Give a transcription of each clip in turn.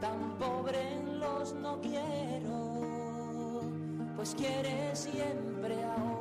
tan pobre los no quiero, pues quiere siempre ahora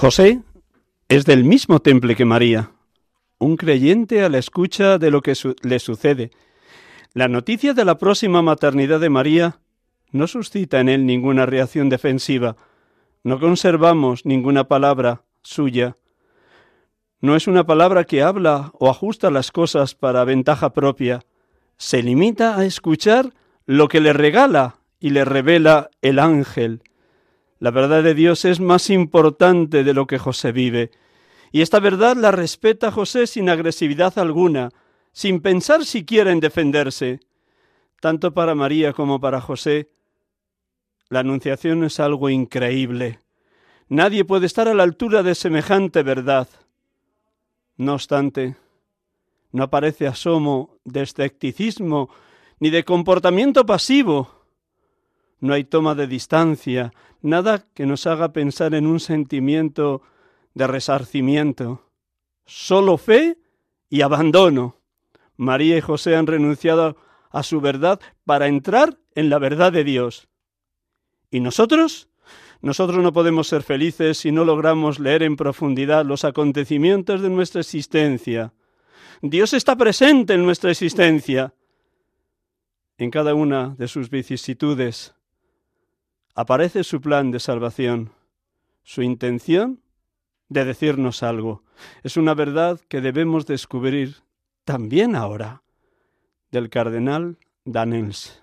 José es del mismo temple que María, un creyente a la escucha de lo que le sucede. La noticia de la próxima maternidad de María no suscita en él ninguna reacción defensiva. No conservamos ninguna palabra suya. No es una palabra que habla o ajusta las cosas para ventaja propia. Se limita a escuchar lo que le regala y le revela el ángel. La verdad de Dios es más importante de lo que José vive. Y esta verdad la respeta José sin agresividad alguna, sin pensar siquiera en defenderse. Tanto para María como para José, la anunciación es algo increíble. Nadie puede estar a la altura de semejante verdad. No obstante, no aparece asomo de escepticismo ni de comportamiento pasivo. No hay toma de distancia, nada que nos haga pensar en un sentimiento de resarcimiento. Solo fe y abandono. María y José han renunciado a su verdad para entrar en la verdad de Dios. ¿Y nosotros? Nosotros no podemos ser felices si no logramos leer en profundidad los acontecimientos de nuestra existencia. Dios está presente en nuestra existencia. En cada una de sus vicisitudes aparece su plan de salvación, su intención de decirnos algo. Es una verdad que debemos descubrir también ahora del cardenal Danels.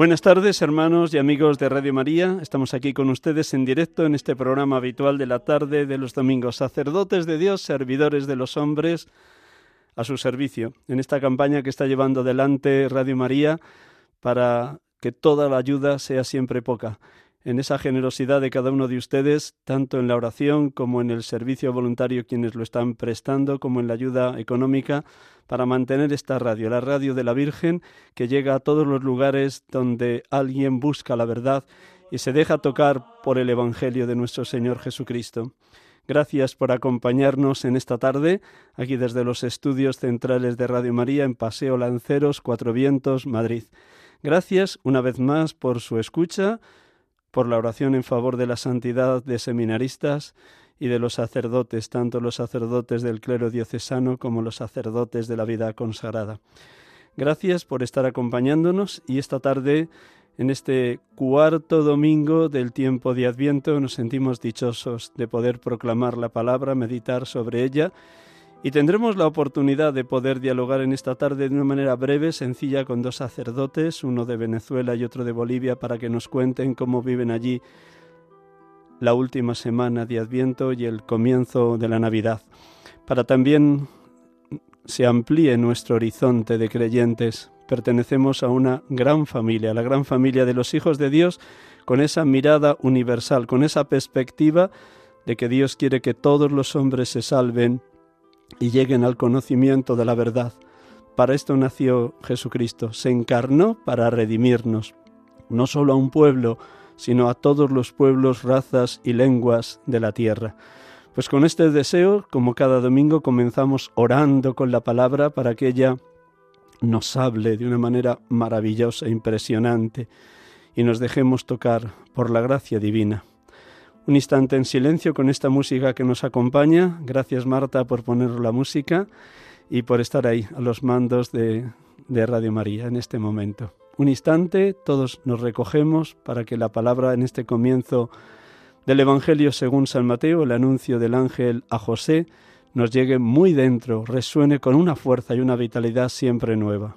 Buenas tardes, hermanos y amigos de Radio María. Estamos aquí con ustedes en directo en este programa habitual de la tarde de los domingos. Sacerdotes de Dios, servidores de los hombres, a su servicio. En esta campaña que está llevando adelante Radio María para que toda la ayuda sea siempre poca. En esa generosidad de cada uno de ustedes, tanto en la oración como en el servicio voluntario quienes lo están prestando, como en la ayuda económica para mantener esta radio, la radio de la Virgen, que llega a todos los lugares donde alguien busca la verdad y se deja tocar por el Evangelio de nuestro Señor Jesucristo. Gracias por acompañarnos en esta tarde, aquí desde los estudios centrales de Radio María en Paseo Lanceros, Cuatro Vientos, Madrid. Gracias una vez más por su escucha, por la oración en favor de la santidad de seminaristas y de los sacerdotes, tanto los sacerdotes del clero diocesano como los sacerdotes de la vida consagrada. Gracias por estar acompañándonos y esta tarde, en este cuarto domingo del tiempo de Adviento, nos sentimos dichosos de poder proclamar la palabra, meditar sobre ella y tendremos la oportunidad de poder dialogar en esta tarde de una manera breve, sencilla, con dos sacerdotes, uno de Venezuela y otro de Bolivia, para que nos cuenten cómo viven allí la última semana de Adviento y el comienzo de la Navidad, para también se amplíe nuestro horizonte de creyentes. Pertenecemos a una gran familia, la gran familia de los hijos de Dios, con esa mirada universal, con esa perspectiva de que Dios quiere que todos los hombres se salven y lleguen al conocimiento de la verdad. Para esto nació Jesucristo, se encarnó para redimirnos, no solo a un pueblo, sino a todos los pueblos, razas y lenguas de la tierra. Pues con este deseo, como cada domingo, comenzamos orando con la palabra para que ella nos hable de una manera maravillosa, impresionante, y nos dejemos tocar por la gracia divina. Un instante en silencio con esta música que nos acompaña. Gracias Marta por poner la música y por estar ahí a los mandos de, de Radio María en este momento. Un instante, todos nos recogemos para que la palabra en este comienzo del Evangelio según San Mateo, el anuncio del ángel a José, nos llegue muy dentro, resuene con una fuerza y una vitalidad siempre nueva.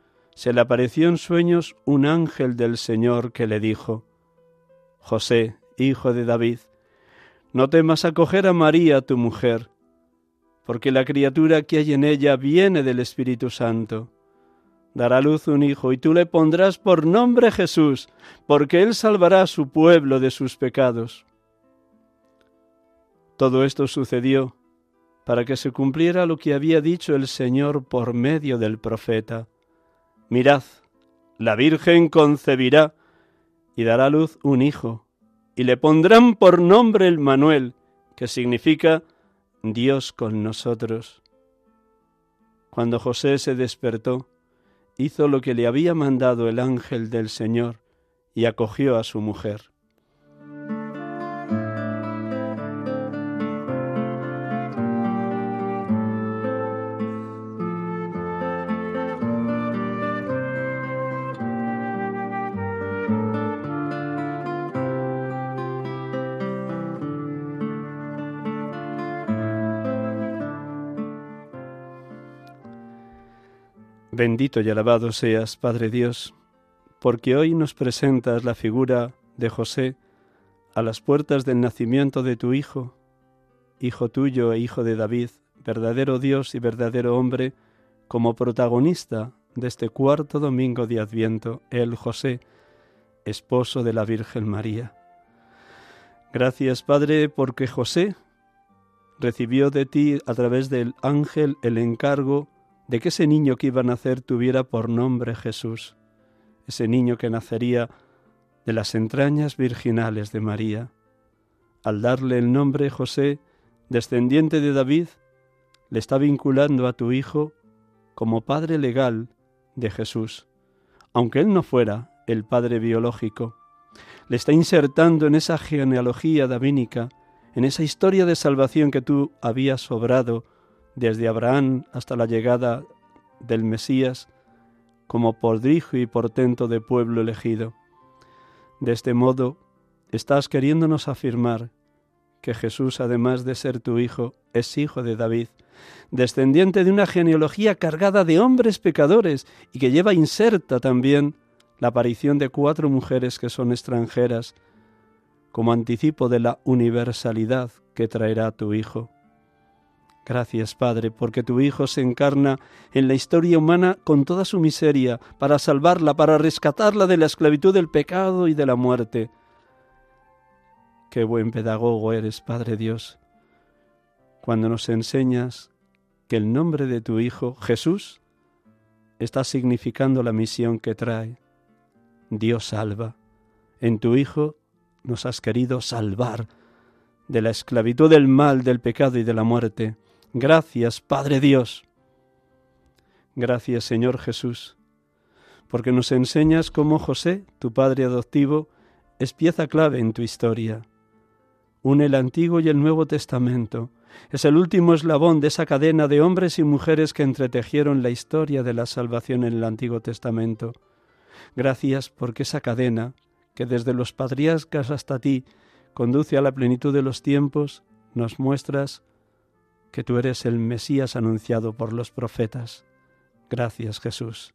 se le apareció en sueños un ángel del Señor que le dijo, José, hijo de David, no temas acoger a María tu mujer, porque la criatura que hay en ella viene del Espíritu Santo. Dará a luz un hijo y tú le pondrás por nombre Jesús, porque él salvará a su pueblo de sus pecados. Todo esto sucedió para que se cumpliera lo que había dicho el Señor por medio del profeta. Mirad, la Virgen concebirá y dará a luz un hijo, y le pondrán por nombre el Manuel, que significa Dios con nosotros. Cuando José se despertó, hizo lo que le había mandado el ángel del Señor y acogió a su mujer. Bendito y alabado seas, Padre Dios, porque hoy nos presentas la figura de José a las puertas del nacimiento de tu Hijo, Hijo tuyo e Hijo de David, verdadero Dios y verdadero hombre, como protagonista de este cuarto domingo de Adviento, el José, esposo de la Virgen María. Gracias, Padre, porque José recibió de ti a través del ángel el encargo de que ese niño que iba a nacer tuviera por nombre Jesús, ese niño que nacería de las entrañas virginales de María. Al darle el nombre José, descendiente de David, le está vinculando a tu Hijo como padre legal de Jesús, aunque él no fuera el padre biológico. Le está insertando en esa genealogía davínica, en esa historia de salvación que tú habías sobrado desde Abraham hasta la llegada del Mesías, como podrijo y portento de pueblo elegido. De este modo, estás queriéndonos afirmar que Jesús, además de ser tu Hijo, es hijo de David, descendiente de una genealogía cargada de hombres pecadores y que lleva inserta también la aparición de cuatro mujeres que son extranjeras, como anticipo de la universalidad que traerá tu Hijo. Gracias, Padre, porque tu Hijo se encarna en la historia humana con toda su miseria, para salvarla, para rescatarla de la esclavitud del pecado y de la muerte. Qué buen pedagogo eres, Padre Dios, cuando nos enseñas que el nombre de tu Hijo, Jesús, está significando la misión que trae. Dios salva. En tu Hijo nos has querido salvar de la esclavitud del mal, del pecado y de la muerte. Gracias, Padre Dios. Gracias, Señor Jesús, porque nos enseñas cómo José, tu Padre adoptivo, es pieza clave en tu historia. Une el Antiguo y el Nuevo Testamento. Es el último eslabón de esa cadena de hombres y mujeres que entretejieron la historia de la salvación en el Antiguo Testamento. Gracias porque esa cadena, que desde los patriarcas hasta ti conduce a la plenitud de los tiempos, nos muestras que tú eres el Mesías anunciado por los profetas. Gracias Jesús.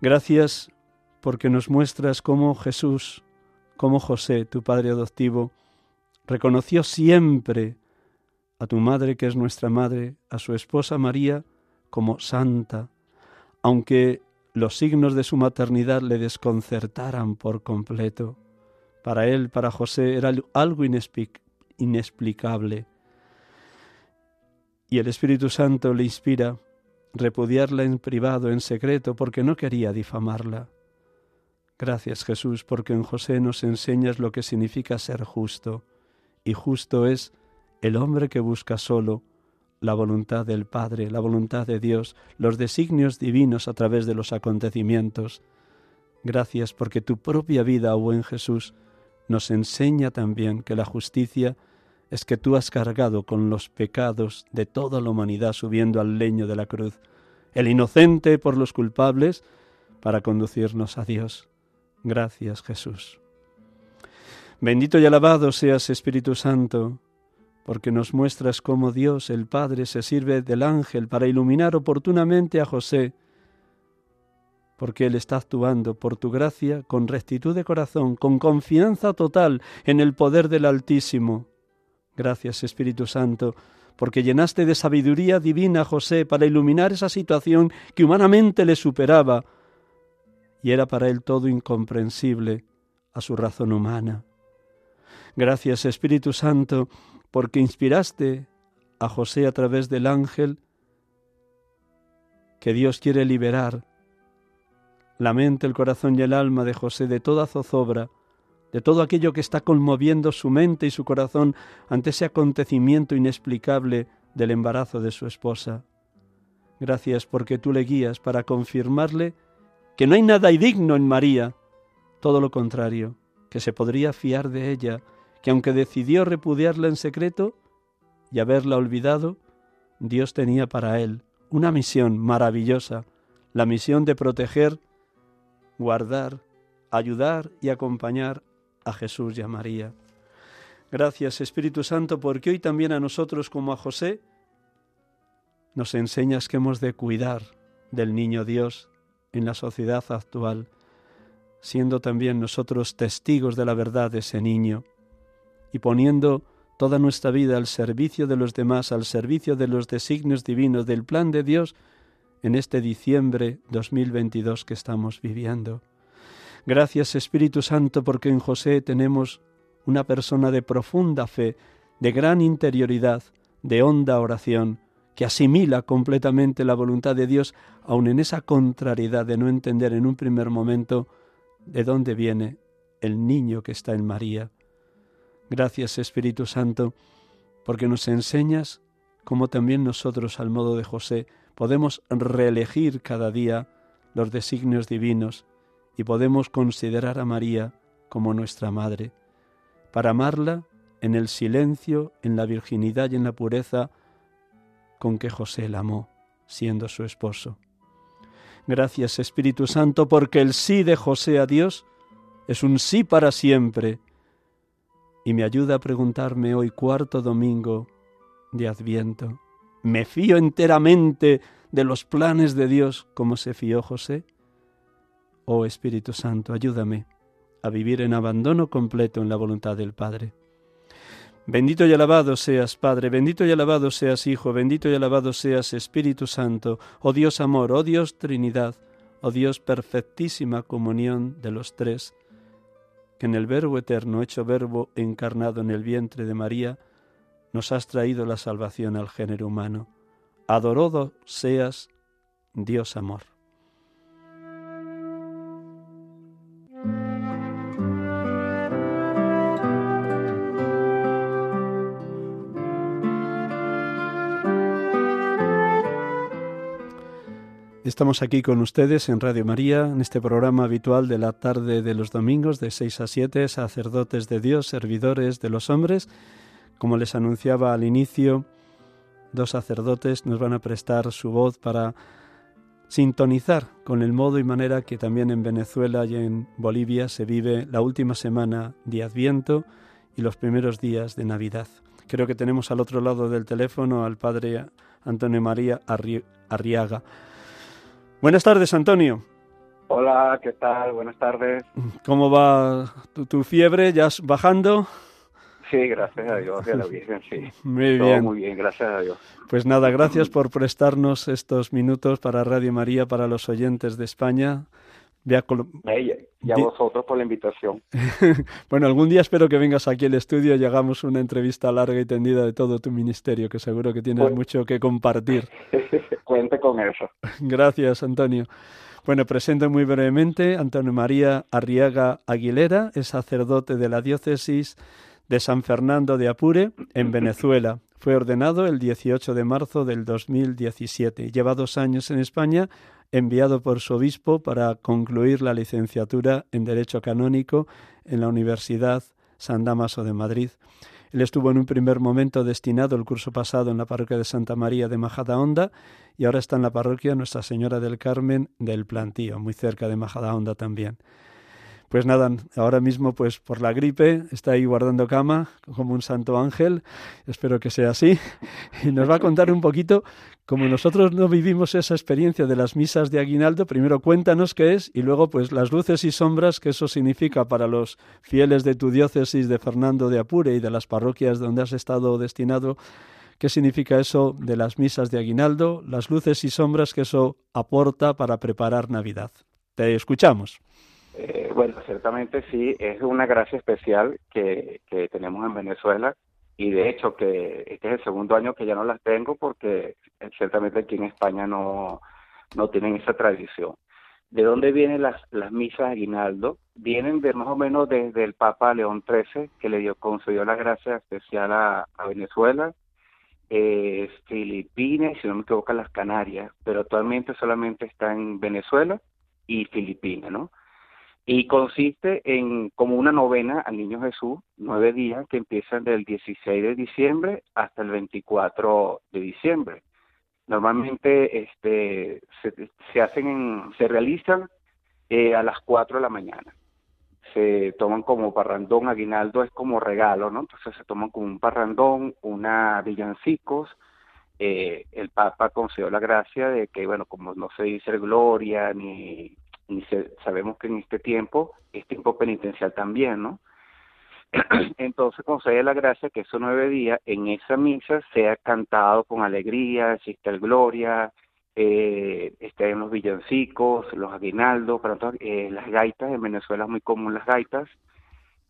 Gracias porque nos muestras cómo Jesús, como José, tu Padre adoptivo, reconoció siempre a tu Madre, que es nuestra Madre, a su esposa María, como santa, aunque los signos de su maternidad le desconcertaran por completo. Para él, para José, era algo inexplicable. Y el Espíritu Santo le inspira repudiarla en privado, en secreto, porque no quería difamarla. Gracias Jesús, porque en José nos enseñas lo que significa ser justo, y justo es el hombre que busca solo la voluntad del Padre, la voluntad de Dios, los designios divinos a través de los acontecimientos. Gracias porque tu propia vida, oh buen Jesús, nos enseña también que la justicia es que tú has cargado con los pecados de toda la humanidad subiendo al leño de la cruz, el inocente por los culpables, para conducirnos a Dios. Gracias Jesús. Bendito y alabado seas Espíritu Santo, porque nos muestras cómo Dios el Padre se sirve del ángel para iluminar oportunamente a José, porque Él está actuando por tu gracia con rectitud de corazón, con confianza total en el poder del Altísimo. Gracias Espíritu Santo, porque llenaste de sabiduría divina a José para iluminar esa situación que humanamente le superaba y era para él todo incomprensible a su razón humana. Gracias Espíritu Santo, porque inspiraste a José a través del ángel que Dios quiere liberar la mente, el corazón y el alma de José de toda zozobra, de todo aquello que está conmoviendo su mente y su corazón ante ese acontecimiento inexplicable del embarazo de su esposa. Gracias porque tú le guías para confirmarle que no hay nada indigno en María, todo lo contrario, que se podría fiar de ella que aunque decidió repudiarla en secreto y haberla olvidado, Dios tenía para él una misión maravillosa, la misión de proteger, guardar, ayudar y acompañar a Jesús y a María. Gracias Espíritu Santo porque hoy también a nosotros como a José nos enseñas que hemos de cuidar del niño Dios en la sociedad actual, siendo también nosotros testigos de la verdad de ese niño y poniendo toda nuestra vida al servicio de los demás, al servicio de los designios divinos, del plan de Dios, en este diciembre 2022 que estamos viviendo. Gracias Espíritu Santo porque en José tenemos una persona de profunda fe, de gran interioridad, de honda oración, que asimila completamente la voluntad de Dios, aun en esa contrariedad de no entender en un primer momento de dónde viene el niño que está en María. Gracias Espíritu Santo, porque nos enseñas cómo también nosotros, al modo de José, podemos reelegir cada día los designios divinos y podemos considerar a María como nuestra Madre, para amarla en el silencio, en la virginidad y en la pureza con que José la amó, siendo su esposo. Gracias Espíritu Santo, porque el sí de José a Dios es un sí para siempre y me ayuda a preguntarme hoy cuarto domingo de Adviento. ¿Me fío enteramente de los planes de Dios como se fió José? Oh Espíritu Santo, ayúdame a vivir en abandono completo en la voluntad del Padre. Bendito y alabado seas, Padre, bendito y alabado seas, Hijo, bendito y alabado seas, Espíritu Santo, oh Dios amor, oh Dios Trinidad, oh Dios perfectísima comunión de los tres que en el Verbo eterno, hecho Verbo encarnado en el vientre de María, nos has traído la salvación al género humano. Adorado seas, Dios amor. Estamos aquí con ustedes en Radio María, en este programa habitual de la tarde de los domingos de 6 a 7, sacerdotes de Dios, servidores de los hombres. Como les anunciaba al inicio, dos sacerdotes nos van a prestar su voz para sintonizar con el modo y manera que también en Venezuela y en Bolivia se vive la última semana de Adviento y los primeros días de Navidad. Creo que tenemos al otro lado del teléfono al padre Antonio María Arriaga. Buenas tardes, Antonio. Hola, ¿qué tal? Buenas tardes. ¿Cómo va tu, fiebre? ¿Ya bajando? Sí, gracias a Dios, a la Virgen, sí. Muy bien. muy bien, gracias a Dios. Pues nada, gracias por prestarnos estos minutos para Radio María, para los oyentes de España y a vosotros por la invitación. bueno, algún día espero que vengas aquí al estudio y hagamos una entrevista larga y tendida de todo tu ministerio, que seguro que tienes pues mucho que compartir. Cuente con eso. Gracias, Antonio. Bueno, presento muy brevemente Antonio María Arriaga Aguilera, es sacerdote de la diócesis de San Fernando de Apure, en Venezuela. Fue ordenado el 18 de marzo del 2017. Lleva dos años en España enviado por su obispo para concluir la licenciatura en Derecho Canónico en la Universidad San Damaso de Madrid. Él estuvo en un primer momento destinado el curso pasado en la parroquia de Santa María de Majadahonda y ahora está en la parroquia Nuestra Señora del Carmen del Plantío, muy cerca de Majadahonda también. Pues nada, ahora mismo pues por la gripe está ahí guardando cama como un santo ángel, espero que sea así, y nos va a contar un poquito, como nosotros no vivimos esa experiencia de las misas de aguinaldo, primero cuéntanos qué es y luego pues las luces y sombras que eso significa para los fieles de tu diócesis de Fernando de Apure y de las parroquias donde has estado destinado, qué significa eso de las misas de aguinaldo, las luces y sombras que eso aporta para preparar Navidad. Te escuchamos. Eh, bueno, ciertamente sí, es una gracia especial que, tenemos en Venezuela y de hecho que este es el segundo año que ya no las tengo porque eh, ciertamente aquí en España no, no tienen esa tradición. ¿De dónde vienen las, las misas aguinaldo? Vienen de más o menos desde el Papa León XIII, que le dio, concedió la gracia especial a, Venezuela, eh, Filipinas, si no me equivoco, las Canarias, pero actualmente solamente está en Venezuela y Filipinas, ¿no? Y consiste en como una novena al Niño Jesús, nueve días que empiezan del 16 de diciembre hasta el 24 de diciembre. Normalmente este, se, hacen se realizan eh, a las 4 de la mañana. Se toman como parrandón, aguinaldo es como regalo, ¿no? Entonces se toman como un parrandón, una villancicos, eh, el Papa concedió la gracia de que, bueno, como no se dice gloria ni y sabemos que en este tiempo es tiempo penitencial también, ¿no? Entonces concede la gracia que esos nueve días en esa misa sea cantado con alegría, exista el gloria, eh, estén los villancicos, los aguinaldos, para eh, las gaitas, en Venezuela es muy común las gaitas,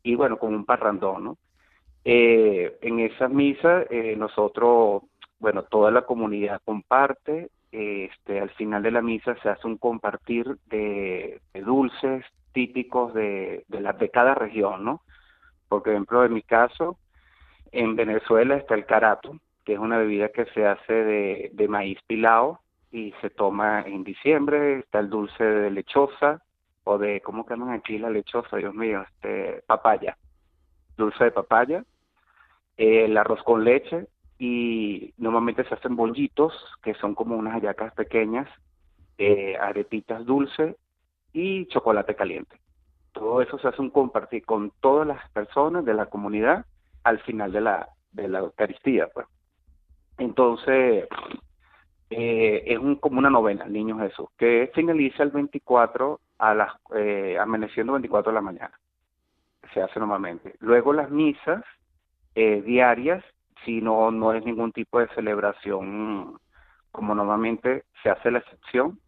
y bueno, con un parrandón, ¿no? Eh, en esa misa eh, nosotros, bueno, toda la comunidad comparte, este, al final de la misa se hace un compartir de, dulces típicos de, de, cada región, ¿no? Por ejemplo, en mi caso, en Venezuela está el carato, que es una bebida que se hace de, de maíz pilado y se toma en diciembre, está el dulce de lechosa, o de, ¿cómo llaman aquí la lechosa? Dios mío, este, papaya, dulce de papaya, el arroz con leche, y normalmente se hacen bollitos, que son como unas hallacas pequeñas, eh, aretitas dulces y chocolate caliente. Todo eso se hace un compartir con todas las personas de la comunidad al final de la, de la Eucaristía. Pues. Entonces, eh, es un, como una novena, Niño Jesús, que finaliza el 24 a las, eh, amaneciendo 24 de la mañana. Se hace normalmente. Luego las misas eh, diarias si no, no es ningún tipo de celebración como normalmente se hace la excepción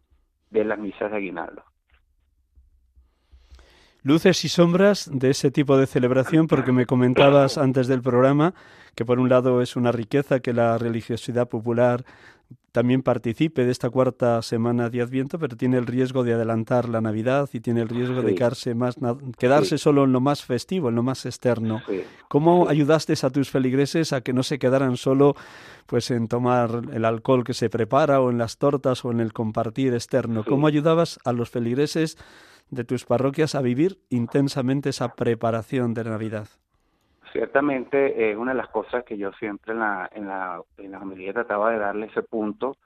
de las misas de aguinaldo. Luces y sombras de ese tipo de celebración, porque me comentabas antes del programa que por un lado es una riqueza que la religiosidad popular también participe de esta cuarta semana de Adviento, pero tiene el riesgo de adelantar la Navidad y tiene el riesgo de quedarse, más, quedarse solo en lo más festivo, en lo más externo. ¿Cómo ayudaste a tus feligreses a que no se quedaran solo pues en tomar el alcohol que se prepara o en las tortas o en el compartir externo? ¿Cómo ayudabas a los feligreses de tus parroquias a vivir intensamente esa preparación de Navidad? Ciertamente, es una de las cosas que yo siempre en la, en la, en la familia trataba de darle ese punto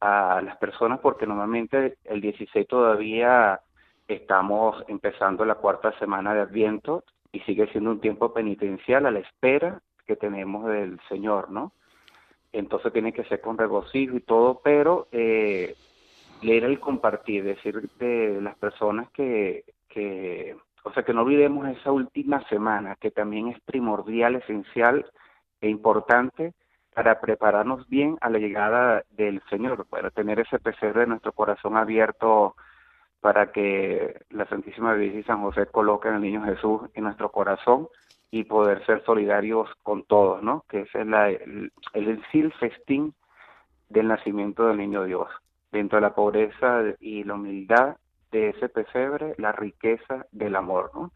a las personas, porque normalmente el 16 todavía estamos empezando la cuarta semana de Adviento y sigue siendo un tiempo penitencial a la espera que tenemos del Señor, ¿no? Entonces tiene que ser con regocijo y todo, pero eh, leer el compartir, decir de las personas que, que o sea, que no olvidemos esa última semana, que también es primordial, esencial e importante para prepararnos bien a la llegada del Señor, para tener ese pesebre de nuestro corazón abierto para que la Santísima Virgen y San José coloquen al niño Jesús en nuestro corazón y poder ser solidarios con todos, ¿no? Que ese es la, el, el, del nacimiento del niño Dios. Dentro de la pobreza y la humildad de ese pesebre la riqueza del amor, ¿no?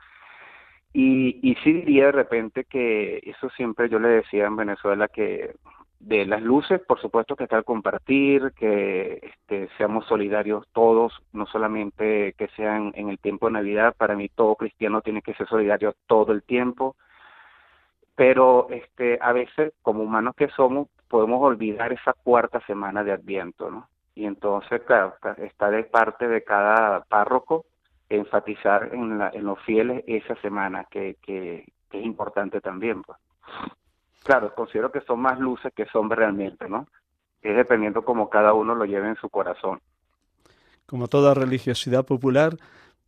Y, y sí diría de repente que eso siempre yo le decía en Venezuela que de las luces, por supuesto que está el compartir, que este, seamos solidarios todos, no solamente que sean en el tiempo de Navidad, para mí todo cristiano tiene que ser solidario todo el tiempo, pero este, a veces como humanos que somos podemos olvidar esa cuarta semana de Adviento, ¿no? Y entonces, claro, está de parte de cada párroco enfatizar en, la, en los fieles esa semana, que, que, es importante también. Pues. Claro, considero que son más luces que son realmente, ¿no? Es dependiendo como cada uno lo lleve en su corazón. Como toda religiosidad popular,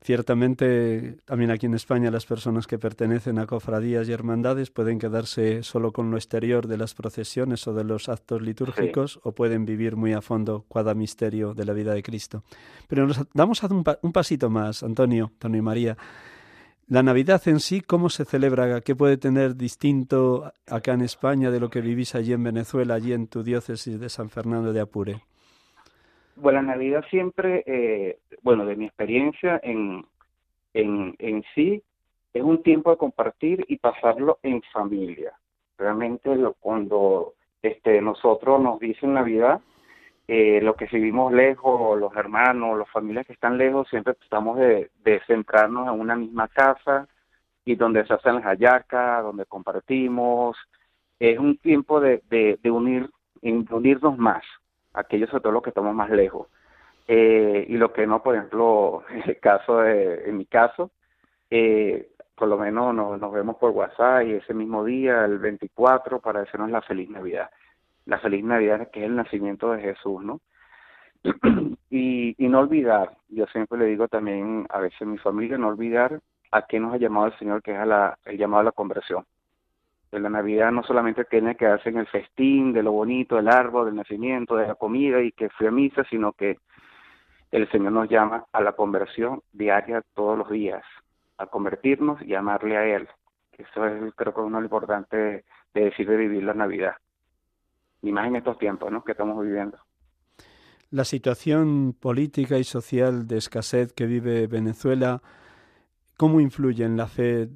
Ciertamente, también aquí en España las personas que pertenecen a cofradías y hermandades pueden quedarse solo con lo exterior de las procesiones o de los actos litúrgicos o pueden vivir muy a fondo cada misterio de la vida de Cristo. Pero nos damos un, un pasito más, Antonio, Antonio y María. La Navidad en sí, ¿cómo se celebra? ¿Qué puede tener distinto acá en España de lo que vivís allí en Venezuela, allí en tu diócesis de San Fernando de Apure? Bueno, la Navidad siempre, eh, bueno, de mi experiencia en, en, en sí, es un tiempo de compartir y pasarlo en familia. Realmente lo, cuando este, nosotros nos dicen Navidad, eh, lo que vivimos lejos, los hermanos, las familias que están lejos, siempre tratamos de, de centrarnos en una misma casa y donde se hacen las hallacas, donde compartimos. Es un tiempo de, de, de unir, de unirnos más aquellos sobre todo los que estamos más lejos. Eh, y lo que no, por ejemplo, en el caso de, en mi caso, eh, por lo menos nos, nos, vemos por WhatsApp y ese mismo día, el 24, para decirnos la feliz Navidad. La feliz Navidad que es el nacimiento de Jesús, ¿no? y, y no olvidar, yo siempre le digo también a veces a mi familia, no olvidar a qué nos ha llamado el Señor, que es a la, el llamado a la conversión de la Navidad no solamente tiene que hacer en el festín, de lo bonito, del árbol, del nacimiento, de la comida y que fui a misa, sino que el Señor nos llama a la conversión diaria todos los días, a convertirnos y amarle a Él. Eso es creo que es uno lo importante de, decir de vivir la Navidad. Y más en estos tiempos ¿no? que estamos viviendo. La situación política y social de escasez que vive Venezuela, ¿cómo influye en la fe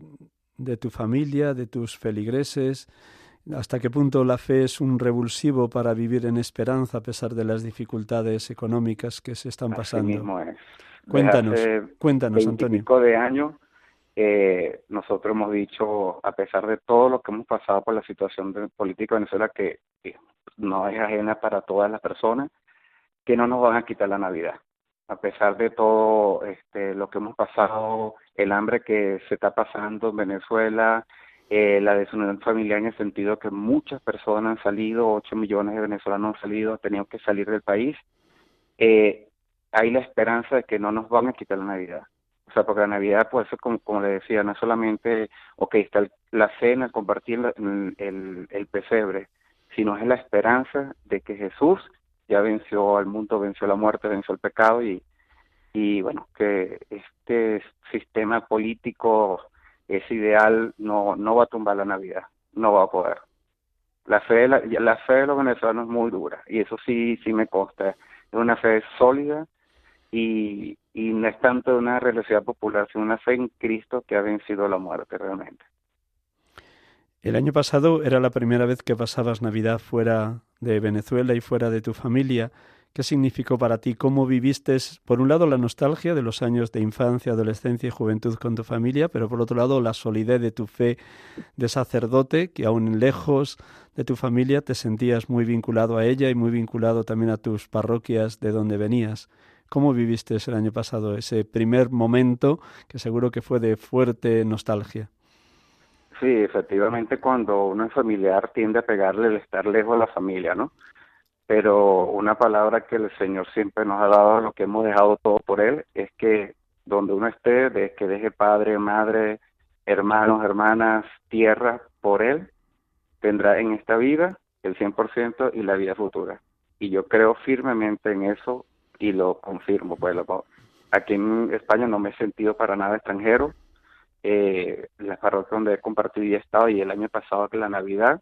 de tu familia, de tus feligreses, hasta qué punto la fe es un revulsivo para vivir en esperanza a pesar de las dificultades económicas que se están pasando. mismo es. Cuéntanos, cuéntanos, Antonio. de años, eh, nosotros hemos dicho, a pesar de todo lo que hemos pasado por la situación de política de Venezuela, que no es ajena para todas las personas, que no nos van a quitar la Navidad a pesar de todo este, lo que hemos pasado, el hambre que se está pasando en Venezuela, eh, la desunión familiar en el sentido que muchas personas han salido, 8 millones de venezolanos han salido, han tenido que salir del país, eh, hay la esperanza de que no nos van a quitar la Navidad. O sea, porque la Navidad, pues, como, como le decía, no es solamente, ok, está la cena, compartir el, pesebre, sino es la esperanza de que Jesús ya venció al mundo, venció la muerte, venció el pecado y, y bueno, que este sistema político, ese ideal, no, no va a tumbar la Navidad, no va a poder. La fe, la, la fe de los venezolanos es muy dura y eso sí, sí me consta. Es una fe sólida y, y no es tanto una religiosidad popular, sino una fe en Cristo que ha vencido la muerte realmente. El año pasado era la primera vez que pasabas Navidad fuera de Venezuela y fuera de tu familia. ¿Qué significó para ti? ¿Cómo viviste, por un lado, la nostalgia de los años de infancia, adolescencia y juventud con tu familia, pero por otro lado, la solidez de tu fe de sacerdote, que aún lejos de tu familia te sentías muy vinculado a ella y muy vinculado también a tus parroquias de donde venías? ¿Cómo viviste el año pasado ese primer momento que seguro que fue de fuerte nostalgia? Sí, efectivamente, cuando uno es familiar tiende a pegarle el estar lejos de la familia, ¿no? Pero una palabra que el Señor siempre nos ha dado, lo que hemos dejado todo por Él, es que donde uno esté, de que deje padre, madre, hermanos, hermanas, tierra por Él, tendrá en esta vida el 100% y la vida futura. Y yo creo firmemente en eso y lo confirmo. Pues aquí en España no me he sentido para nada extranjero eh, la parroquia donde he compartido y he estado y el año pasado que la Navidad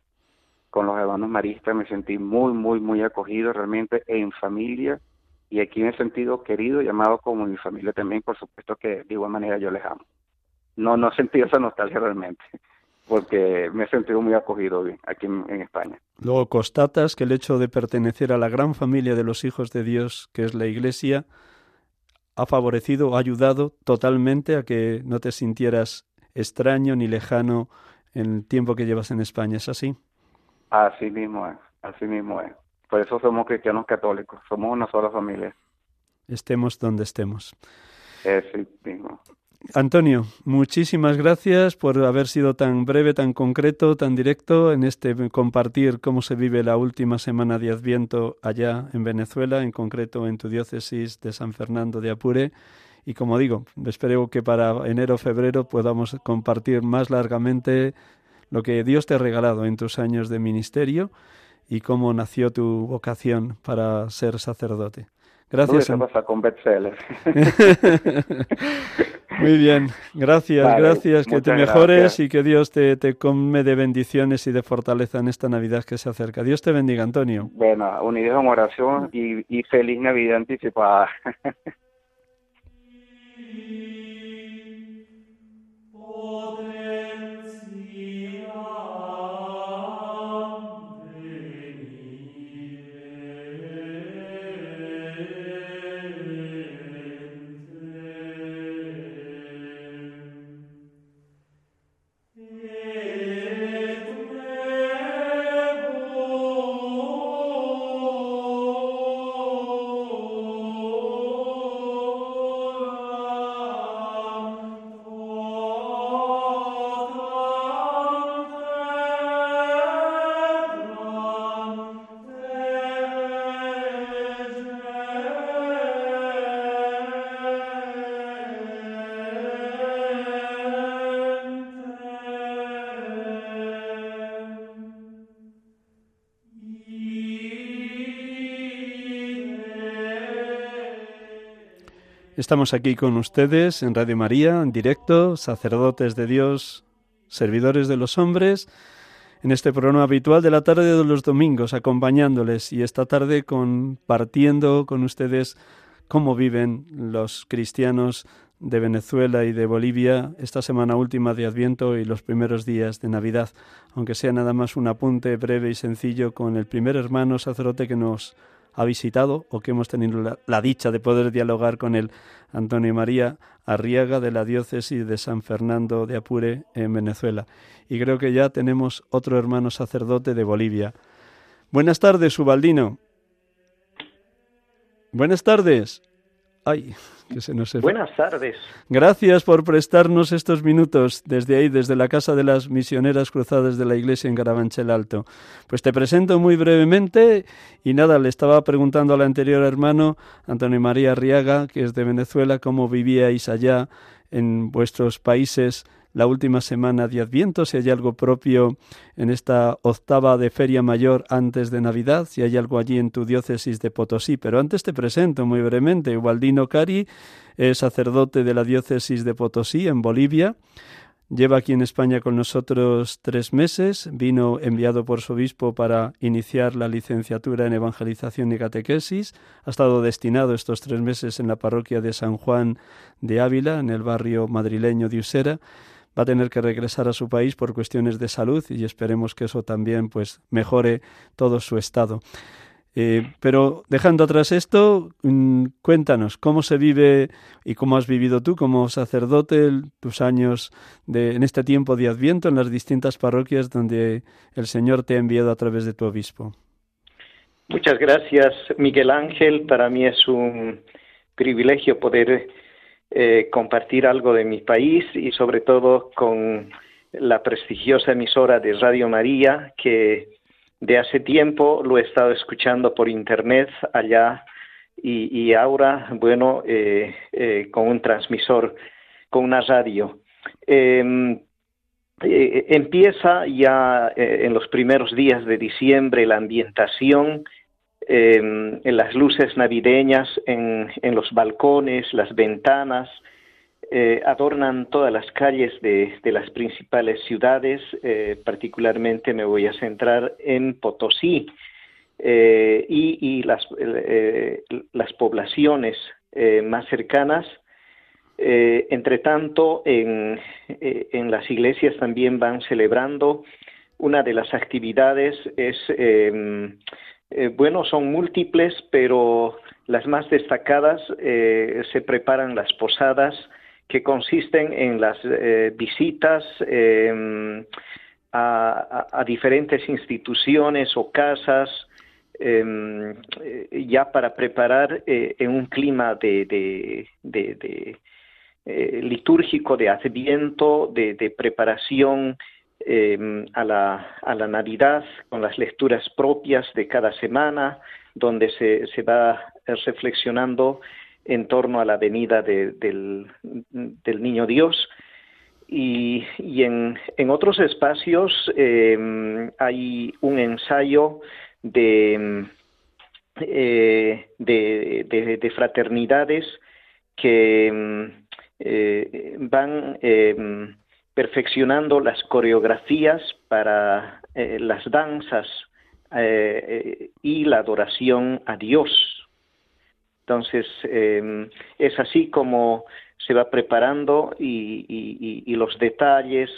con los hermanos maristas me sentí muy, muy, muy acogido realmente en familia y aquí me he sentido querido, llamado como mi familia también, por supuesto que de igual manera yo les amo. No, no he sentido esa nostalgia realmente, porque me he sentido muy acogido aquí en, España. Luego constatas que el hecho de pertenecer a la gran familia de los hijos de Dios, que es la Iglesia, ha favorecido, ha ayudado totalmente a que no te sintieras extraño ni lejano en el tiempo que llevas en España, ¿es así? Así mismo es, así mismo es. Por eso somos cristianos católicos, somos una sola familia. Estemos donde estemos. Es mismo. Antonio, muchísimas gracias por haber sido tan breve, tan concreto, tan directo en este compartir cómo se vive la última semana de Adviento allá en Venezuela, en concreto en tu diócesis de San Fernando de Apure. Y como digo, espero que para enero o febrero podamos compartir más largamente lo que Dios te ha regalado en tus años de ministerio y cómo nació tu vocación para ser sacerdote. Gracias. pasa con Muy bien, gracias, gracias, que te mejores y que Dios te, te come de bendiciones y de fortaleza en esta Navidad que se acerca. Dios te bendiga, Antonio. Bueno, unidos en oración y, y feliz Navidad anticipada. Estamos aquí con ustedes en Radio María, en directo, sacerdotes de Dios, servidores de los hombres, en este programa habitual de la tarde de los domingos, acompañándoles y esta tarde compartiendo con ustedes cómo viven los cristianos de Venezuela y de Bolivia esta semana última de Adviento y los primeros días de Navidad, aunque sea nada más un apunte breve y sencillo con el primer hermano sacerdote que nos ha visitado o que hemos tenido la, dicha de poder dialogar con él, Antonio María Arriaga de la diócesis de San Fernando de Apure en Venezuela. Y creo que ya tenemos otro hermano sacerdote de Bolivia. Buenas tardes, Ubaldino. Buenas tardes. Ay, Buenas tardes. Gracias por prestarnos estos minutos desde ahí, desde la Casa de las Misioneras Cruzadas de la Iglesia en Carabanchel Alto. Pues te presento muy brevemente y nada, le estaba preguntando al anterior hermano, Antonio María Arriaga, que es de Venezuela, cómo vivíais allá en vuestros países la última semana de Adviento, si hay algo propio en esta octava de Feria Mayor antes de Navidad, si hay algo allí en tu diócesis de Potosí. Pero antes te presento muy brevemente. Ubaldino Cari es sacerdote de la diócesis de Potosí, en Bolivia. Lleva aquí en España con nosotros tres meses, vino enviado por su obispo para iniciar la licenciatura en Evangelización y Catequesis, ha estado destinado estos tres meses en la parroquia de San Juan de Ávila, en el barrio madrileño de Usera, va a tener que regresar a su país por cuestiones de salud y esperemos que eso también pues mejore todo su estado. Eh, pero dejando atrás esto, mm, cuéntanos cómo se vive y cómo has vivido tú como sacerdote tus años de, en este tiempo de Adviento en las distintas parroquias donde el Señor te ha enviado a través de tu obispo. Muchas gracias, Miguel Ángel. Para mí es un privilegio poder eh, compartir algo de mi país y sobre todo con la prestigiosa emisora de Radio María que de hace tiempo lo he estado escuchando por internet allá y, ahora, bueno, eh, eh, con un transmisor, con una radio. Em, eh, empieza ya en los primeros días de diciembre la ambientación em, en las luces navideñas, en, en los balcones, las ventanas, eh, adornan todas las calles de, las principales ciudades, eh, particularmente me voy a centrar en Potosí eh, y, las, las, poblaciones más cercanas. entre tanto, en, en, las iglesias también van celebrando. Una de las actividades es, em, bueno, son múltiples, pero las más destacadas se preparan las posadas, que consisten en las eh, visitas em, a, diferentes instituciones o casas em, eh, ya para preparar eh, en un clima de, litúrgico de adviento, de, preparación em, a, la, a la Navidad con las lecturas propias de cada semana, donde se, se va reflexionando en torno a la venida del, niño Dios. Y, en, otros espacios em, hay un ensayo de, eh, de, fraternidades que em, eh, van perfeccionando las coreografías para eh, las danzas y la adoración a Dios. Entonces, em, es así como se va preparando y, los detalles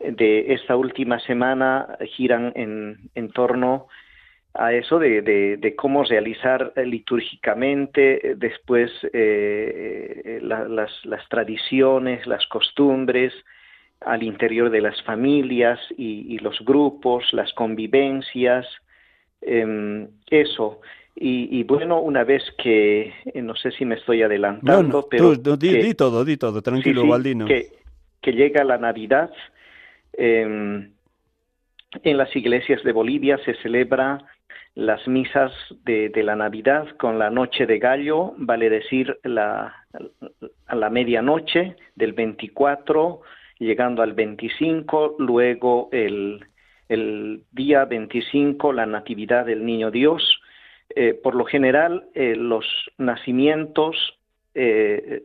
de esta última semana giran en, torno a eso de, cómo realizar litúrgicamente después eh, las, tradiciones, las costumbres al interior de las familias y, los grupos, las convivencias, em, eso. Y, bueno, una vez que, eh, no sé si me estoy adelantando, pero... di, todo, di todo, tranquilo, Valdino. Que, que, llega la Navidad, em, en las iglesias de Bolivia se celebra las misas de, de, la Navidad con la noche de gallo, vale decir la, a la medianoche del 24, llegando al 25, luego el, día 25 la Natividad del Niño Dios, eh, por lo general eh, los nacimientos eh,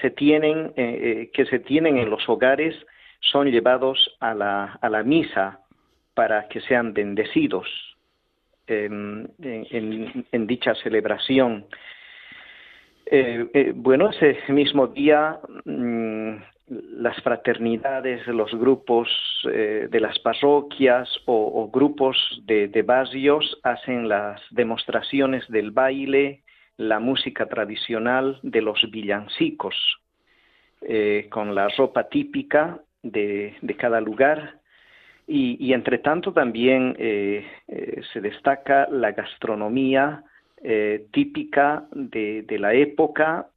se, tienen, que se tienen en los hogares son llevados a la, a la misa para que sean bendecidos en, dicha celebración. bueno, ese mismo día mm, las fraternidades, los grupos eh, de las parroquias o, grupos de, barrios hacen las demostraciones del baile, la música tradicional de los villancicos, eh, con la ropa típica de, cada lugar. Y, entre tanto también eh, se destaca la gastronomía típica de, de la época,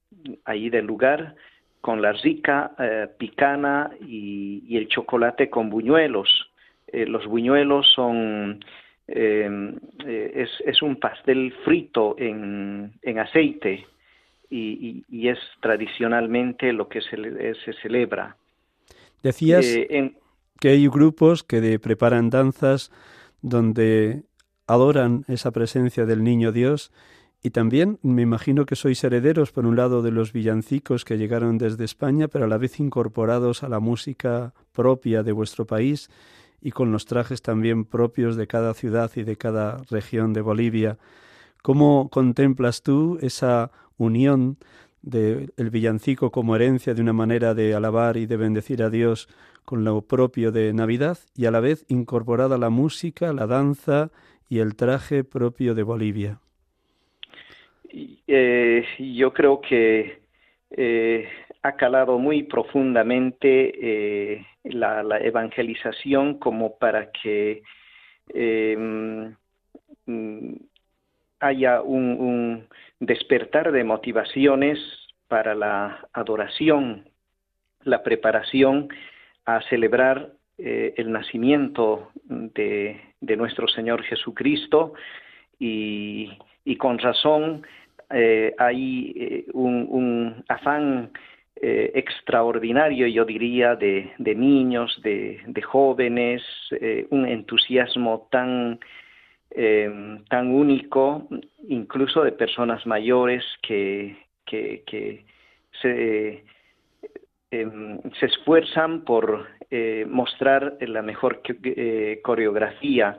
ahí del lugar, con la rica eh, picana y, el chocolate con buñuelos. Eh, los buñuelos son eh, es, un pastel frito en, aceite y, es tradicionalmente lo que se, se celebra. Decías que hay grupos que preparan danzas donde adoran esa presencia del niño Dios Y también me imagino que sois herederos, por un lado, de los villancicos que llegaron desde España, pero a la vez incorporados a la música propia de vuestro país y con los trajes también propios de cada ciudad y de cada región de Bolivia. ¿Cómo contemplas tú esa unión del villancico como herencia de una manera de alabar y de bendecir a Dios con lo propio de Navidad y a la vez incorporada la música, la danza y el traje propio de Bolivia? Eh, yo creo que eh, ha calado muy profundamente eh, la, evangelización como para que mm, haya un, despertar de motivaciones para la adoración, la preparación a celebrar el nacimiento de, nuestro Señor Jesucristo. Y, y con razón eh, hay eh, un, afán eh, extraordinario, yo diría, de, niños, de, jóvenes, un entusiasmo tan, tan único, incluso de personas mayores que, que, se, em, se, esfuerzan por mostrar la mejor coreografía,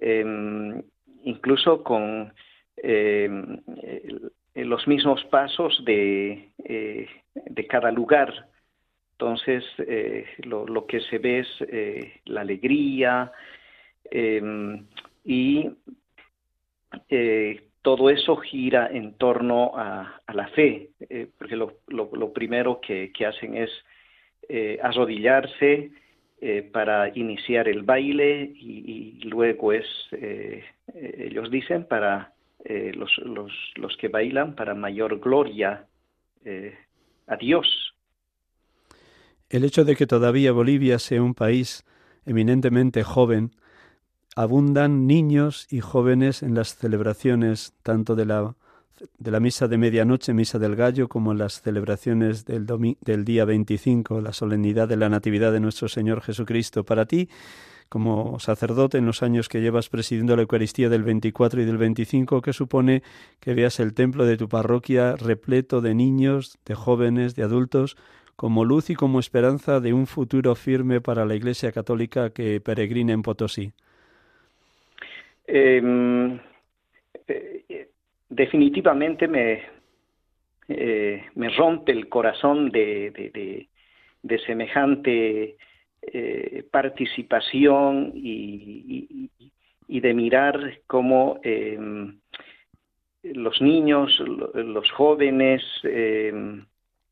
em, incluso con eh, los mismos pasos de, eh, de cada lugar. Entonces, eh, lo, que se ve es la alegría em, y todo eso gira en torno a, la fe, porque lo, lo, primero que, que, hacen es arrodillarse para iniciar el baile y luego es, ellos dicen, para eh, los, los, los, que bailan para mayor gloria eh, a Dios. El hecho de que todavía Bolivia sea un país eminentemente joven, abundan niños y jóvenes en las celebraciones tanto de la, de la misa de medianoche, misa del gallo, como en las celebraciones del, del día 25, la solemnidad de la Natividad de nuestro Señor Jesucristo. Para ti, como sacerdote en los años que llevas presidiendo la Eucaristía del 24 y del 25, que supone que veas el templo de tu parroquia repleto de niños, de jóvenes, de adultos, como luz y como esperanza de un futuro firme para la Iglesia Católica que peregrina en Potosí? Em, eh, definitivamente me, eh, me rompe el corazón de, de semejante eh, participación y, de mirar cómo em, los niños, los jóvenes em,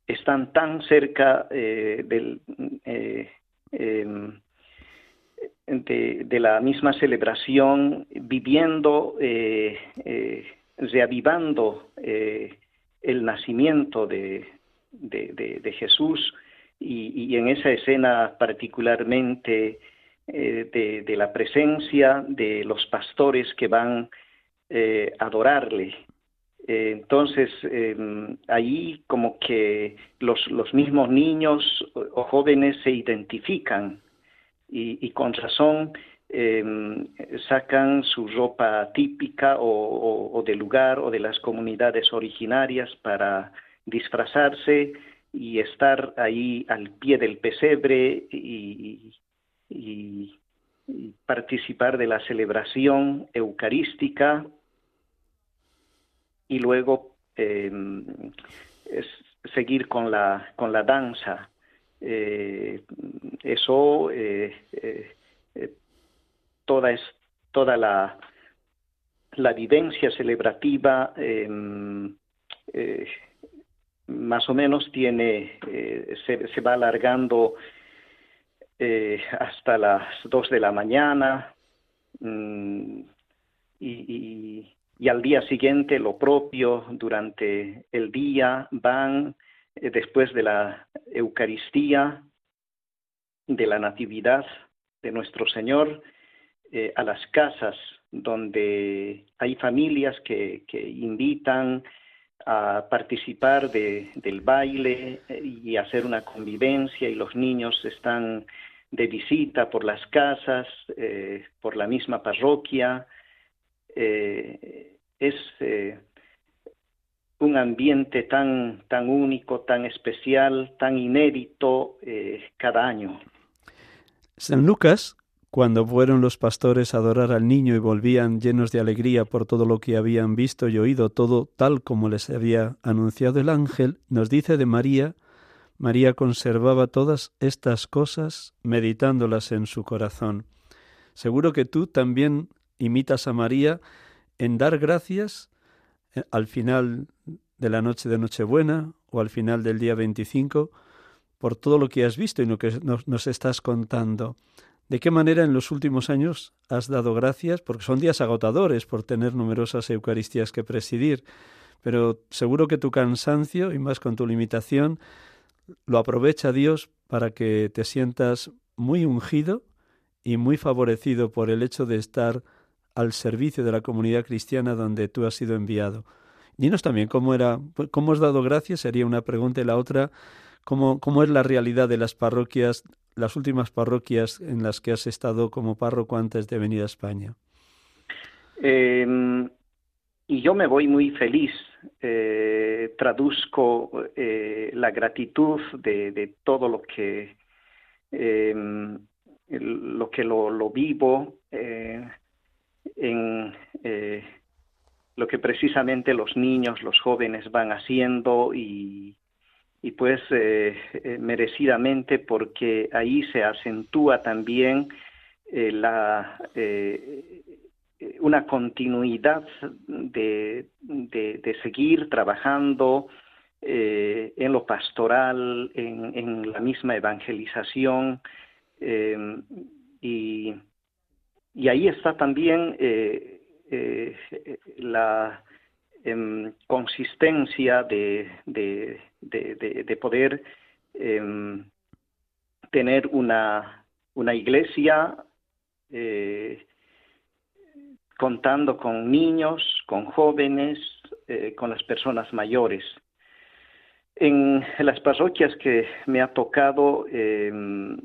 están tan cerca eh, eh, em, de, la misma celebración, viviendo, reavivando el nacimiento de Jesús y, en esa escena particularmente eh, de, la presencia de los pastores que van eh, a adorarle. Eh, entonces, em, ahí como que los, los mismos niños o, jóvenes se identifican y, con razón em, sacan su ropa típica o, o, del lugar o de las comunidades originarias para disfrazarse y estar ahí al pie del pesebre y, participar de la celebración eucarística y luego em, seguir con la, con la danza. Eh, eso, eh, eh, toda, es, toda la, la vivencia celebrativa em, más o menos tiene, eh, se, va alargando eh, hasta las dos de la mañana mm, y, al día siguiente lo propio durante el día van eh, después de la Eucaristía, de la Natividad de nuestro Señor, a las casas donde hay familias que, que invitan a participar de, del baile eh, y hacer una convivencia y los niños están de visita por las casas, eh, por la misma parroquia. Eh, es, un ambiente tan, tan único, tan especial, tan inédito cada año. San Lucas, cuando fueron los pastores a adorar al niño y volvían llenos de alegría por todo lo que habían visto y oído, todo tal como les había anunciado el ángel, nos dice de María, María conservaba todas estas cosas meditándolas en su corazón. Seguro que tú también imitas a María en dar gracias eh, al final de la noche de Nochebuena o al final del día 25 por todo lo que has visto y lo que nos, estás contando. ¿De qué manera en los últimos años has dado gracias? Porque son días agotadores por tener numerosas Eucaristías que presidir, pero seguro que tu cansancio y más con tu limitación lo aprovecha Dios para que te sientas muy ungido y muy favorecido por el hecho de estar al servicio de la comunidad cristiana donde tú has sido enviado. Dinos también cómo era, cómo has dado gracias, sería una pregunta y la otra, cómo, cómo es la realidad de las parroquias, las últimas parroquias en las que has estado como párroco antes de venir a España. Em, y yo me voy muy feliz. Eh, traduzco eh, la gratitud de, todo lo que em, lo que lo, vivo eh, en lo que precisamente los niños, los jóvenes van haciendo y, y pues eh, eh, merecidamente porque ahí se acentúa también la, una continuidad de, de, seguir trabajando en lo pastoral, en, en, la misma evangelización y y ahí está también eh, eh, em, consistencia de, de, poder em, tener una, una iglesia eh, contando con niños, con jóvenes, con las personas mayores. En las parroquias que me ha tocado, em,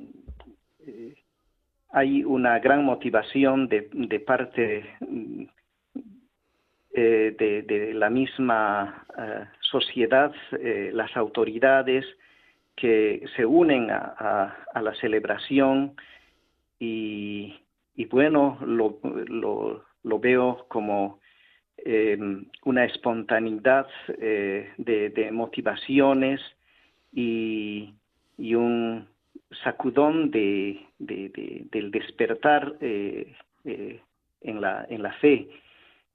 hay una gran motivación de, parte eh, de, la misma eh, sociedad, eh, las autoridades que se unen a, la celebración y, bueno, lo, lo, veo como una espontaneidad de, motivaciones y, un sacudón de, del despertar en, la, en la fe,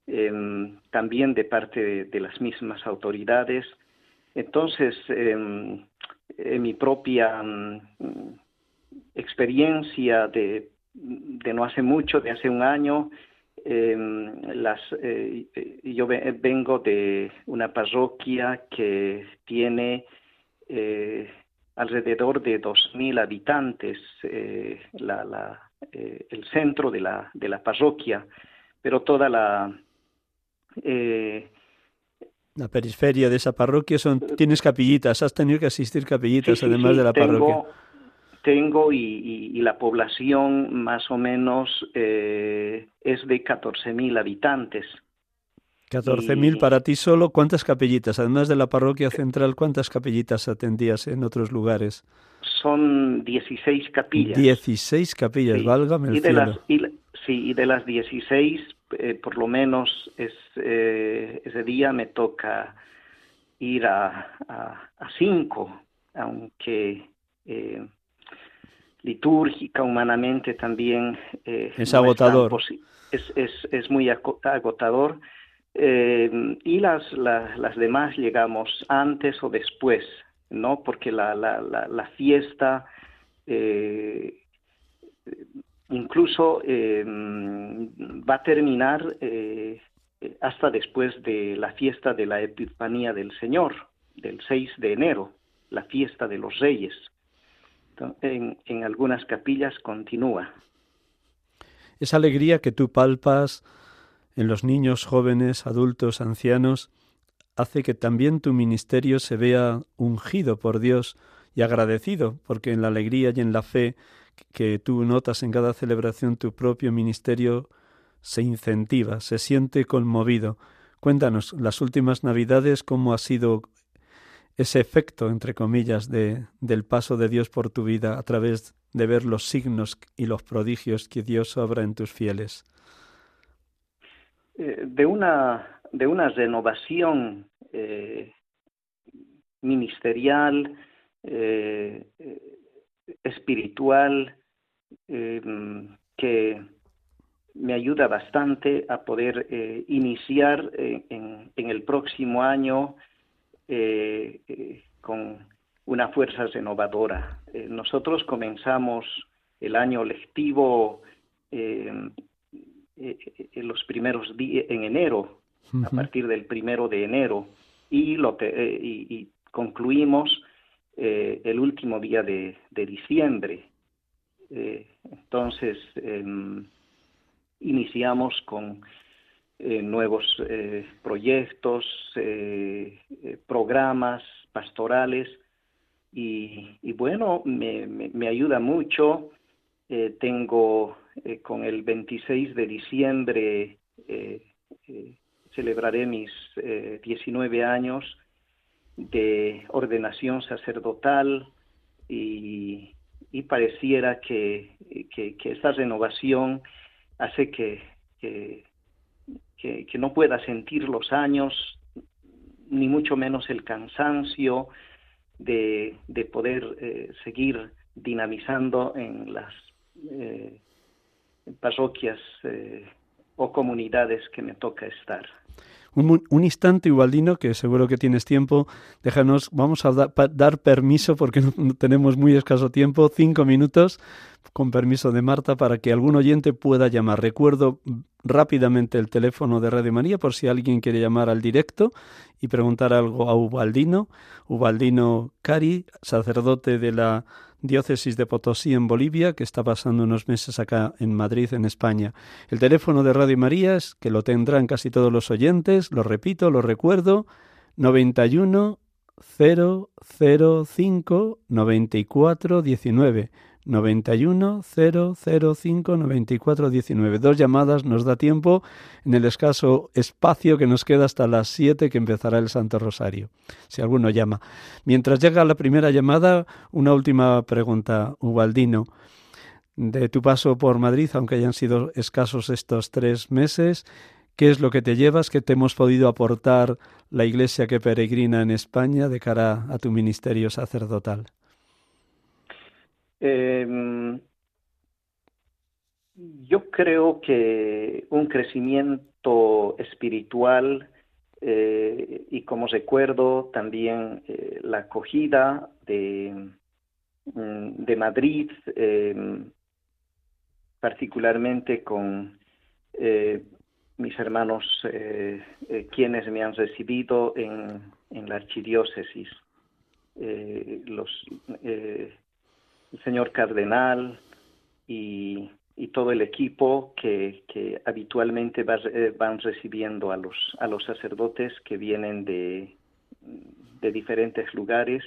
em, también de parte de, las mismas autoridades. Entonces, em, en mi propia mm, experiencia de, de, no hace mucho, de hace un año, em, las, eh, yo vengo de una parroquia que tiene alrededor de 2.000 habitantes eh, eh, el centro de la, de la parroquia, pero toda la... Eh, la periferia de esa parroquia son tienes capillitas, has tenido que asistir capillitas además de la parroquia. Tengo y, y, la población más o menos es de 14.000 habitantes. 14.000 para ti solo. ¿Cuántas capillitas? Además de la parroquia central, ¿cuántas capillitas atendías en otros lugares? Son 16 capillas. 16 capillas, sí. válgame el y de cielo. Las, sí, y de las 16, eh, por lo menos es, eh, ese día me toca ir a, a, cinco, aunque eh, litúrgica, humanamente también... es agotador. Es, es, es muy agotador y las, las demás llegamos antes o después, ¿no? Porque la, la, la, fiesta, incluso eh, va a terminar hasta después de la fiesta de la Epifanía del Señor, del 6 de enero, la fiesta de los Reyes. En, en algunas capillas continúa. Esa alegría que tú palpas en los niños, jóvenes, adultos, ancianos, hace que también tu ministerio se vea ungido por Dios y agradecido, porque en la alegría y en la fe que tú notas en cada celebración tu propio ministerio se incentiva, se siente conmovido. Cuéntanos, las últimas Navidades, ¿cómo ha sido ese efecto, entre comillas, de, del paso de Dios por tu vida a través de ver los signos y los prodigios que Dios obra en tus fieles? Eh, de una, de una renovación eh, ministerial, eh, espiritual, que me ayuda bastante a poder iniciar en, en, el próximo año con una fuerza renovadora. nosotros comenzamos el año lectivo eh, en los primeros días, en enero, a partir del primero de enero, y, lo eh, y, concluimos eh, el último día de, diciembre. entonces, em, iniciamos con nuevos proyectos, programas pastorales, y, bueno, me, ayuda mucho. tengo eh, con el 26 de diciembre eh, eh, celebraré mis 19 años de ordenación sacerdotal y, pareciera que, que, esta renovación hace que, que, no pueda sentir los años, ni mucho menos el cansancio de, de poder seguir dinamizando en las parroquias eh, o comunidades que me toca estar. Un, instante, Ubaldino, que seguro que tienes tiempo. Déjanos, vamos a dar permiso, porque no, tenemos muy escaso tiempo, cinco minutos, con permiso de Marta, para que algún oyente pueda llamar. Recuerdo rápidamente el teléfono de Radio María, por si alguien quiere llamar al directo y preguntar algo a Ubaldino. Ubaldino Cari, sacerdote de la diócesis de Potosí en Bolivia, que está pasando unos meses acá en Madrid, en España. El teléfono de Radio María es que lo tendrán casi todos los oyentes, lo repito, lo recuerdo, 91 005 94 19. 91 005 94 19. Dos llamadas nos da tiempo en el escaso espacio que nos queda hasta las 7 que empezará el Santo Rosario, si alguno llama. Mientras llega la primera llamada, una última pregunta, Ubaldino. De tu paso por Madrid, aunque hayan sido escasos estos tres meses, ¿qué es lo que te llevas? ¿Qué te hemos podido aportar la Iglesia que peregrina en España de cara a tu ministerio sacerdotal? Eh, yo creo que un crecimiento espiritual eh, y como recuerdo también eh, la acogida de, mm, de Madrid, em, particularmente con eh, mis hermanos quienes me han recibido en, en la archidiócesis. los el señor cardenal y, todo el equipo que, habitualmente eh, van recibiendo a los, a los sacerdotes que vienen de, de diferentes lugares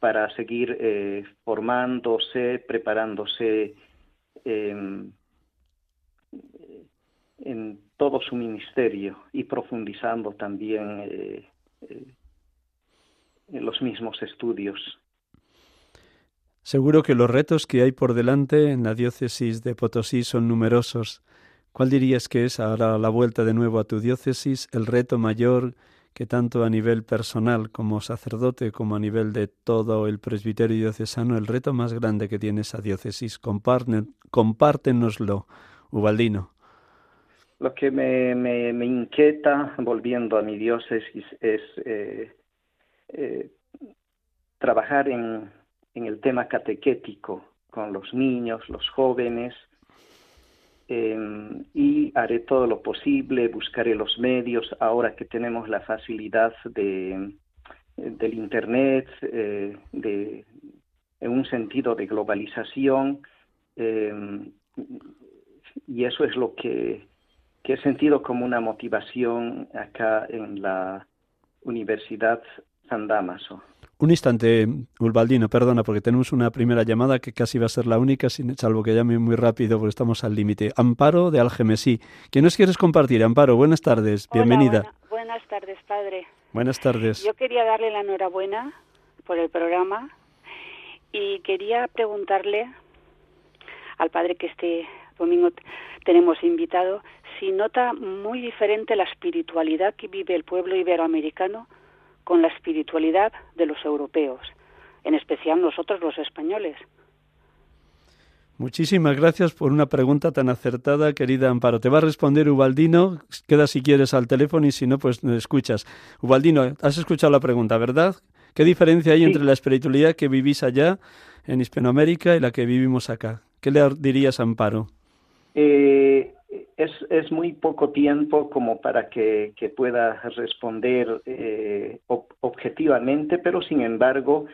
para seguir eh, formándose, preparándose em, en todo su ministerio y profundizando también eh, en los mismos estudios. Seguro que los retos que hay por delante en la diócesis de Potosí son numerosos. ¿Cuál dirías que es ahora la vuelta de nuevo a tu diócesis el reto mayor que tanto a nivel personal como sacerdote como a nivel de todo el presbiterio diocesano, el reto más grande que tiene esa diócesis? compártenoslo, Ubaldino. Lo que me, inquieta, volviendo a mi diócesis, es eh, eh, trabajar en en el tema catequético con los niños, los jóvenes, em, y haré todo lo posible, buscaré los medios ahora que tenemos la facilidad de, del Internet, eh, de, en un sentido de globalización, em, y eso es lo que he sentido como una motivación acá en la Universidad San Damaso. Un instante, Ulbaldino, perdona, porque tenemos una primera llamada que casi va a ser la única, sin, salvo que llame muy rápido porque estamos al límite. Amparo de Algemesí. ¿Qué nos quieres compartir, Amparo? Buenas tardes, bienvenida. buenas Buenas tardes, padre. Buenas tardes. Yo quería darle la enhorabuena por el programa y quería preguntarle al padre que este domingo tenemos invitado si nota muy diferente la espiritualidad que vive el pueblo iberoamericano con la espiritualidad de los europeos, en especial nosotros los españoles. Muchísimas gracias por una pregunta tan acertada, querida Amparo. Te va a responder Ubaldino. Queda si quieres al teléfono y si no, pues escuchas. Ubaldino, has escuchado la pregunta, ¿verdad? ¿Qué diferencia hay entre la espiritualidad que vivís allá en Hispanoamérica y la que vivimos acá? ¿Qué le dirías a Amparo? Eh, es, es, muy poco tiempo como para que, pueda responder eh, objetivamente, pero sin embargo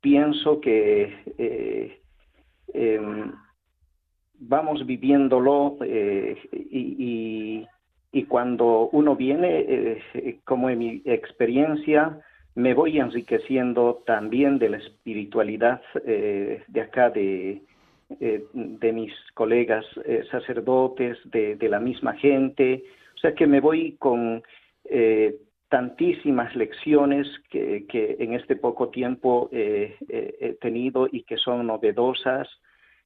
pienso que eh, em, vamos viviéndolo y, y, cuando uno viene, como en mi experiencia, me voy enriqueciendo también de la espiritualidad eh, de acá, de, eh, de mis colegas eh, sacerdotes, de, la misma gente. O sea que me voy con tantísimas lecciones que, que, en este poco tiempo he tenido y que son novedosas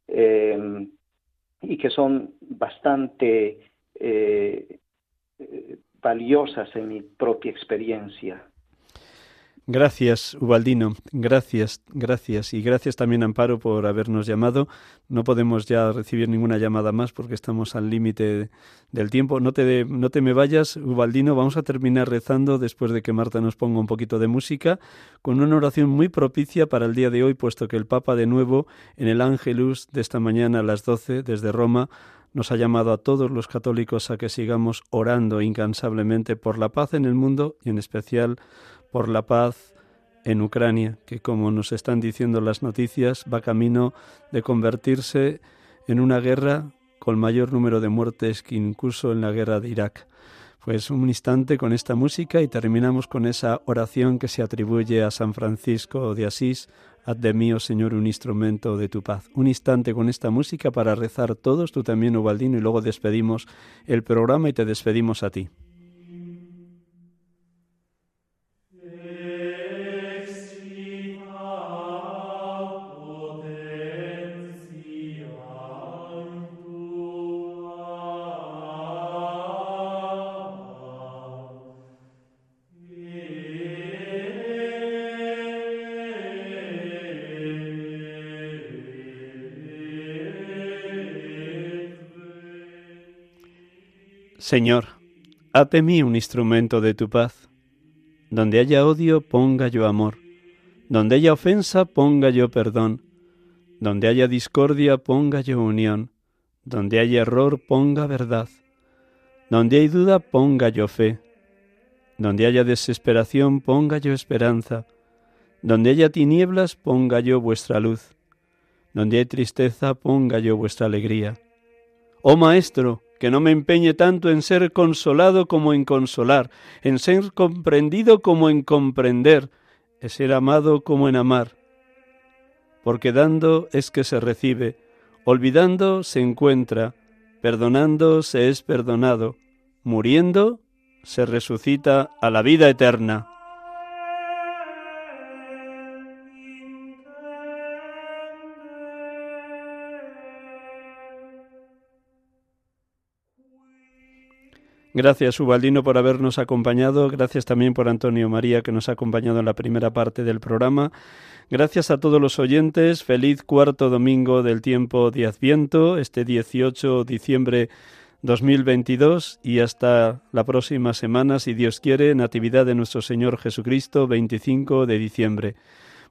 y que son bastante valiosas en mi propia experiencia. Gracias, Ubaldino. Gracias, gracias. Y gracias también, Amparo, por habernos llamado. No podemos ya recibir ninguna llamada más porque estamos al límite del tiempo. No te, no te me vayas, Ubaldino. Vamos a terminar rezando después de que Marta nos ponga un poquito de música con una oración muy propicia para el día de hoy, puesto que el Papa, de nuevo, en el Ángelus de esta mañana a las doce desde Roma, nos ha llamado a todos los católicos a que sigamos orando incansablemente por la paz en el mundo y en especial por la paz en Ucrania, que como nos están diciendo las noticias, va camino de convertirse en una guerra con mayor número de muertes que incluso en la guerra de Irak. Pues un instante con esta música y terminamos con esa oración que se atribuye a San Francisco de Asís, haz de mí, oh Señor, un instrumento de tu paz. Un instante con esta música para rezar todos, tú también, Ubaldino, y luego despedimos el programa y te despedimos a ti. Señor, hate mí un instrumento de tu paz. Donde haya odio, ponga yo amor. Donde haya ofensa, ponga yo perdón. Donde haya discordia, ponga yo unión. Donde haya error, ponga verdad. Donde hay duda, ponga yo fe. Donde haya desesperación, ponga yo esperanza. Donde haya tinieblas, ponga yo vuestra luz. Donde hay tristeza, ponga yo vuestra alegría. Oh Maestro, que no me empeñe tanto en ser consolado como en consolar, en ser comprendido como en comprender, en ser amado como en amar. Porque dando es que se recibe, olvidando se encuentra, perdonando se es perdonado, muriendo se resucita a la vida eterna. Gracias, Ubaldino, por habernos acompañado. Gracias también por Antonio María, que nos ha acompañado en la primera parte del programa. Gracias a todos los oyentes. Feliz cuarto domingo del tiempo de Adviento, este 18 de diciembre 2022 y hasta la próxima semana, si Dios quiere, Natividad de nuestro Señor Jesucristo, 25 de diciembre.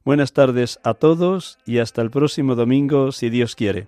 Buenas tardes a todos y hasta el próximo domingo, si Dios quiere.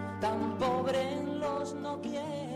tan pobre en los no quiere